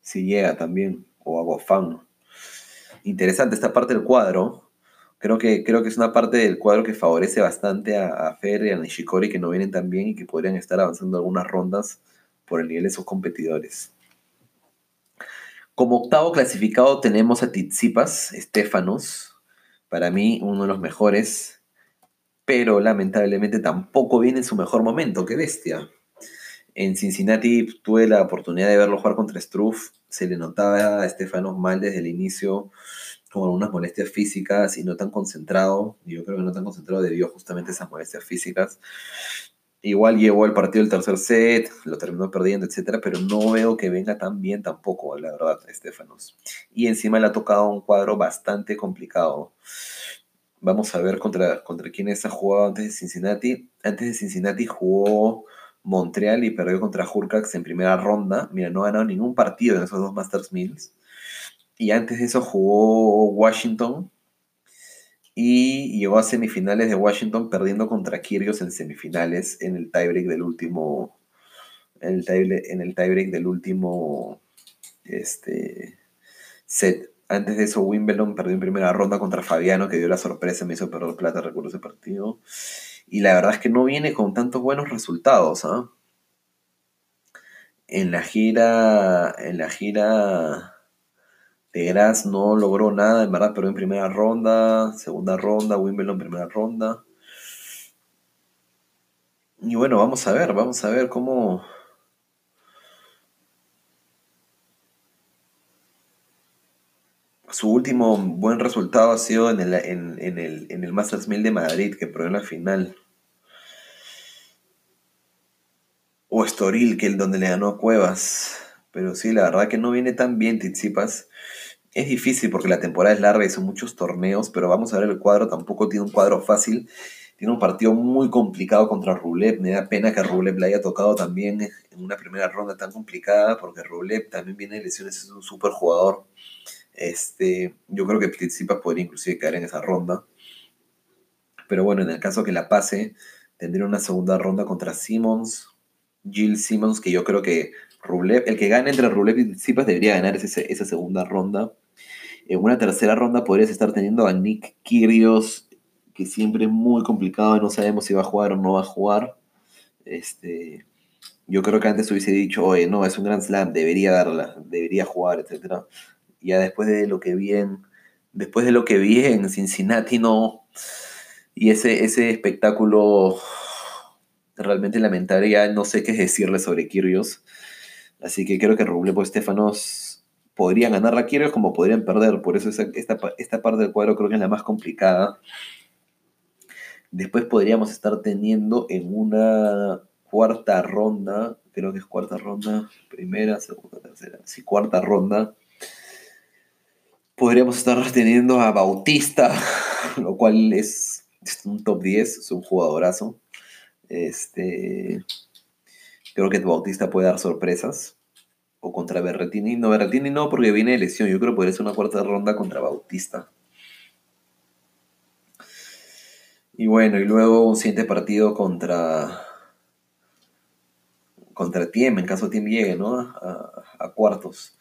si llega también, o a Gofán. Interesante esta parte del cuadro. Creo que, creo que es una parte del cuadro que favorece bastante a, a Federer y a Nishikori que no vienen tan bien y que podrían estar avanzando algunas rondas por el nivel de sus competidores. Como octavo clasificado tenemos a Tizipas, Estefanos, para mí uno de los mejores pero lamentablemente tampoco viene en su mejor momento, qué bestia. En Cincinnati tuve la oportunidad de verlo jugar contra Struff, se le notaba a Estefano mal desde el inicio, con algunas molestias físicas y no tan concentrado, yo creo que no tan concentrado debido a justamente esas molestias físicas. Igual llevó el partido del tercer set, lo terminó perdiendo, etcétera, pero no veo que venga tan bien tampoco, la verdad, Estefanos. Y encima le ha tocado un cuadro bastante complicado. Vamos a ver contra, contra quiénes ha jugado antes de Cincinnati. Antes de Cincinnati jugó Montreal y perdió contra Hurcax en primera ronda. Mira, no ha ganado ningún partido en esos dos Masters Mills. y antes de eso jugó Washington y llegó a semifinales de Washington perdiendo contra Kyrgios en semifinales en el tiebreak del último en el tiebreak, en el tiebreak del último este, set. Antes de eso, Wimbledon perdió en primera ronda contra Fabiano, que dio la sorpresa, me hizo perder plata, recuerdo ese partido. Y la verdad es que no viene con tantos buenos resultados. ¿ah? En la gira. En la gira. De Graz no logró nada, en verdad perdió en primera ronda, segunda ronda, Wimbledon primera ronda. Y bueno, vamos a ver, vamos a ver cómo, su último buen resultado ha sido en el, en, el, en el Masters 1000 de Madrid, que probó en la final. O Estoril, que es donde le ganó a Cuevas. Pero sí, la verdad que no viene tan bien Tizipas. Es difícil porque la temporada es larga y son muchos torneos, pero vamos a ver el cuadro. Tampoco tiene un cuadro fácil. Tiene un partido muy complicado contra Rublev. Me da pena que Rublev le haya tocado también en una primera ronda tan complicada, porque Rublev también viene de lesiones, es un super jugador. Este, yo creo que Tsitsipas podría inclusive caer en esa ronda. Pero bueno, en el caso que la pase, tendría una segunda ronda contra Simmons, Jill Simmons, que yo creo que Rublev, el que gane entre Rublev y Tsitsipas debería ganar esa segunda ronda. En una tercera ronda podrías estar teniendo a Nick Kyrgios, que siempre es muy complicado no sabemos si va a jugar o no va a jugar. Este, yo creo que antes hubiese dicho, oye, no, es un Grand Slam, debería darla, debería jugar, etcétera ya después de lo que vi en, después de lo que vi en Cincinnati, no, y ese, ese espectáculo realmente lamentable, ya no sé qué decirle sobre Kyrgios, así que creo que Rublev Estefanos podrían ganar la Kyrgios como podrían perder, por eso esta, esta parte del cuadro creo que es la más complicada. Después podríamos estar teniendo en una cuarta ronda, creo que es cuarta ronda, primera, segunda, tercera, sí, cuarta ronda, podríamos estar teniendo a Bautista, lo cual es, un top 10, es un jugadorazo. Este, creo que Bautista puede dar sorpresas. O contra Berretini. No, Berretini no, porque viene de lesión. Yo creo que podría ser una cuarta ronda contra Bautista. Y bueno, y luego un siguiente partido contra. Contra Tiem, en caso Tiem llegue, ¿no? a cuartos.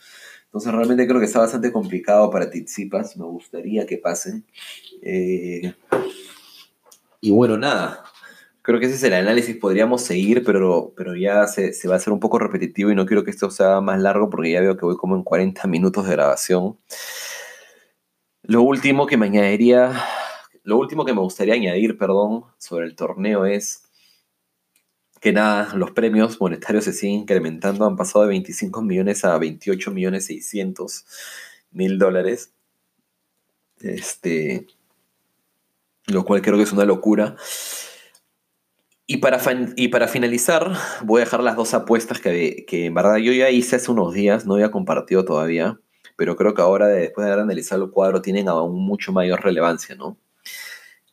Entonces realmente creo que está bastante complicado para Tizipas, me gustaría que pasen. Eh, y bueno, nada, creo que ese es el análisis, podríamos seguir, pero, pero ya se, va a hacer un poco repetitivo y no quiero que esto sea más largo porque ya veo que voy como en 40 minutos de grabación. Lo último que me añadiría, lo último que me gustaría añadir, perdón, sobre el torneo es que nada, los premios monetarios se siguen incrementando, han pasado de 25 millones a 28 millones 600 mil dólares. Este, lo cual creo que es una locura. Y para, y para finalizar, voy a dejar las dos apuestas que, que en verdad yo ya hice hace unos días, no había compartido todavía, pero creo que ahora, después de haber analizado el cuadro, tienen aún mucho mayor relevancia, ¿no?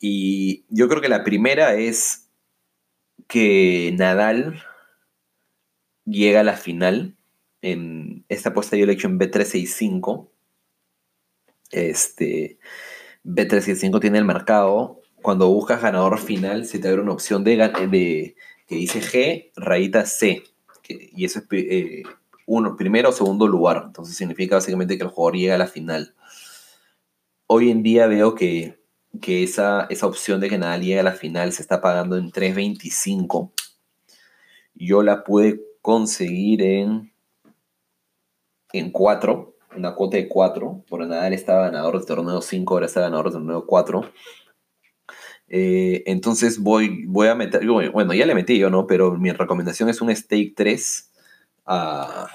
Y yo creo que la primera es que Nadal llega a la final. En esta apuesta yo le he hecho en B365. Este, B365 tiene el mercado. Cuando buscas ganador final, se te abre una opción de, de que dice G, rayita C. y eso es eh, uno, primero o segundo lugar. Entonces significa básicamente que el jugador llega a la final. Hoy en día veo que que esa, esa opción de que Nadal llegue a la final se está pagando en 3.25. Yo la pude conseguir en, en 4, una cuota de 4. Por Nadal estaba ganador del torneo 5, ahora está ganador del torneo 4. Eh, entonces voy, voy a meter, bueno, ya le metí yo, ¿no? Pero mi recomendación es un stake 3. Ah,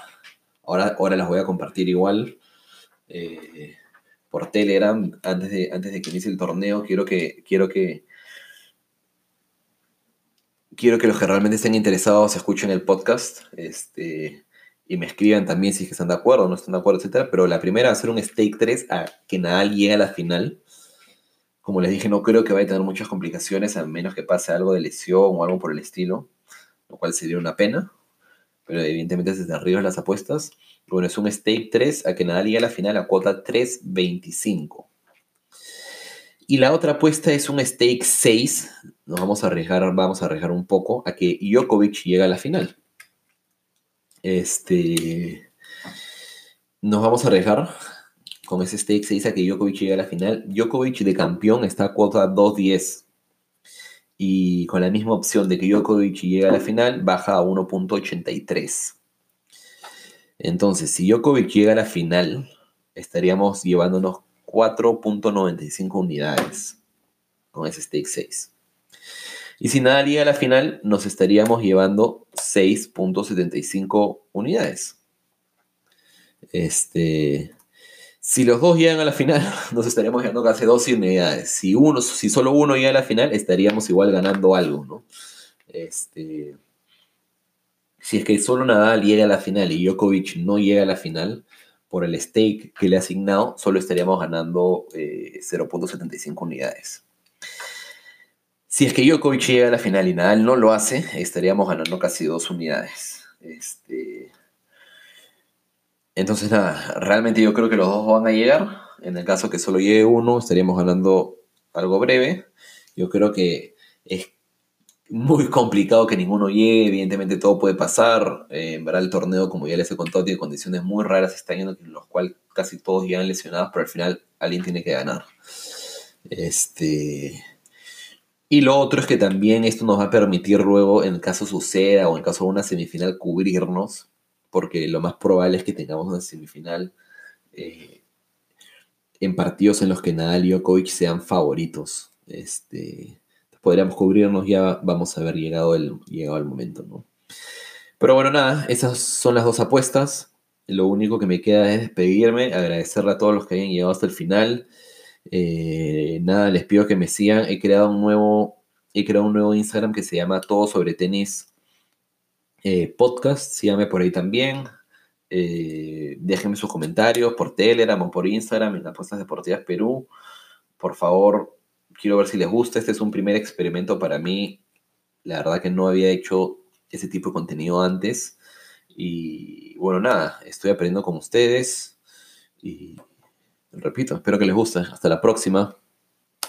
ahora, ahora las voy a compartir igual. Eh, por Telegram antes de, antes de que inicie el torneo. Quiero que, quiero que, quiero que los que realmente estén interesados escuchen el podcast este, y me escriban también si están de acuerdo o no están de acuerdo, etc. Pero la primera va a ser un stake 3 a que Nadal llegue a la final. Como les dije, no creo que vaya a tener muchas complicaciones, a menos que pase algo de lesión o algo por el estilo, lo cual sería una pena. pero evidentemente desde arriba las apuestas. Bueno, es un stake 3 a que Nadal llegue a la final a cuota 3.25. Y la otra apuesta es un stake 6. Nos vamos a arriesgar, vamos a arriesgar un poco a que Djokovic llegue a la final. Este. Nos vamos a arriesgar con ese stake 6 a que Djokovic llegue a la final. Djokovic de campeón está a cuota 2.10. Y con la misma opción de que Djokovic llegue a la final, baja a 1.83. Entonces, si Djokovic llega a la final, estaríamos llevándonos 4.95 unidades con ese stake 6. Y si nada llega a la final, nos estaríamos llevando 6.75 unidades. Este, si los dos llegan a la final, nos estaríamos llevando casi 12 unidades. Si, uno, si solo uno llega a la final, estaríamos igual ganando algo, ¿no? Este, si es que solo Nadal llega a la final y Djokovic no llega a la final, por el stake que le ha asignado, solo estaríamos ganando 0.75 eh, unidades. Si es que Djokovic llega a la final y Nadal no lo hace, estaríamos ganando casi dos unidades. Este... Entonces, nada, realmente yo creo que los dos van a llegar. En el caso que solo llegue uno, estaríamos ganando algo breve. Yo creo que es muy complicado que ninguno llegue, evidentemente todo puede pasar. Eh, en verdad el torneo, como ya les he contado, tiene condiciones muy raras este año en los cuales casi todos llegan lesionados, pero al final alguien tiene que ganar. Este... Y lo otro es que también esto nos va a permitir luego, en caso suceda o en caso de una semifinal, cubrirnos, porque lo más probable es que tengamos una semifinal eh, en partidos en los que Nadal y Djokovic sean favoritos. Este, podríamos cubrirnos, ya vamos a haber llegado el, llegado el momento, ¿no? Pero bueno, nada, esas son las dos apuestas. Lo único que me queda es despedirme, agradecerle a todos los que hayan llegado hasta el final. Eh, nada, les pido que me sigan. He creado un nuevo, he creado un nuevo Instagram que se llama Todo sobre Tenis eh, Podcast. Síganme por ahí también. Eh, déjenme sus comentarios por Telegram o por Instagram en Apuestas Deportivas Perú. Por favor, quiero ver si les gusta. Este es un primer experimento para mí. La verdad que no había hecho ese tipo de contenido antes. Y bueno, nada, estoy aprendiendo con ustedes. Y repito, espero que les guste. Hasta la próxima.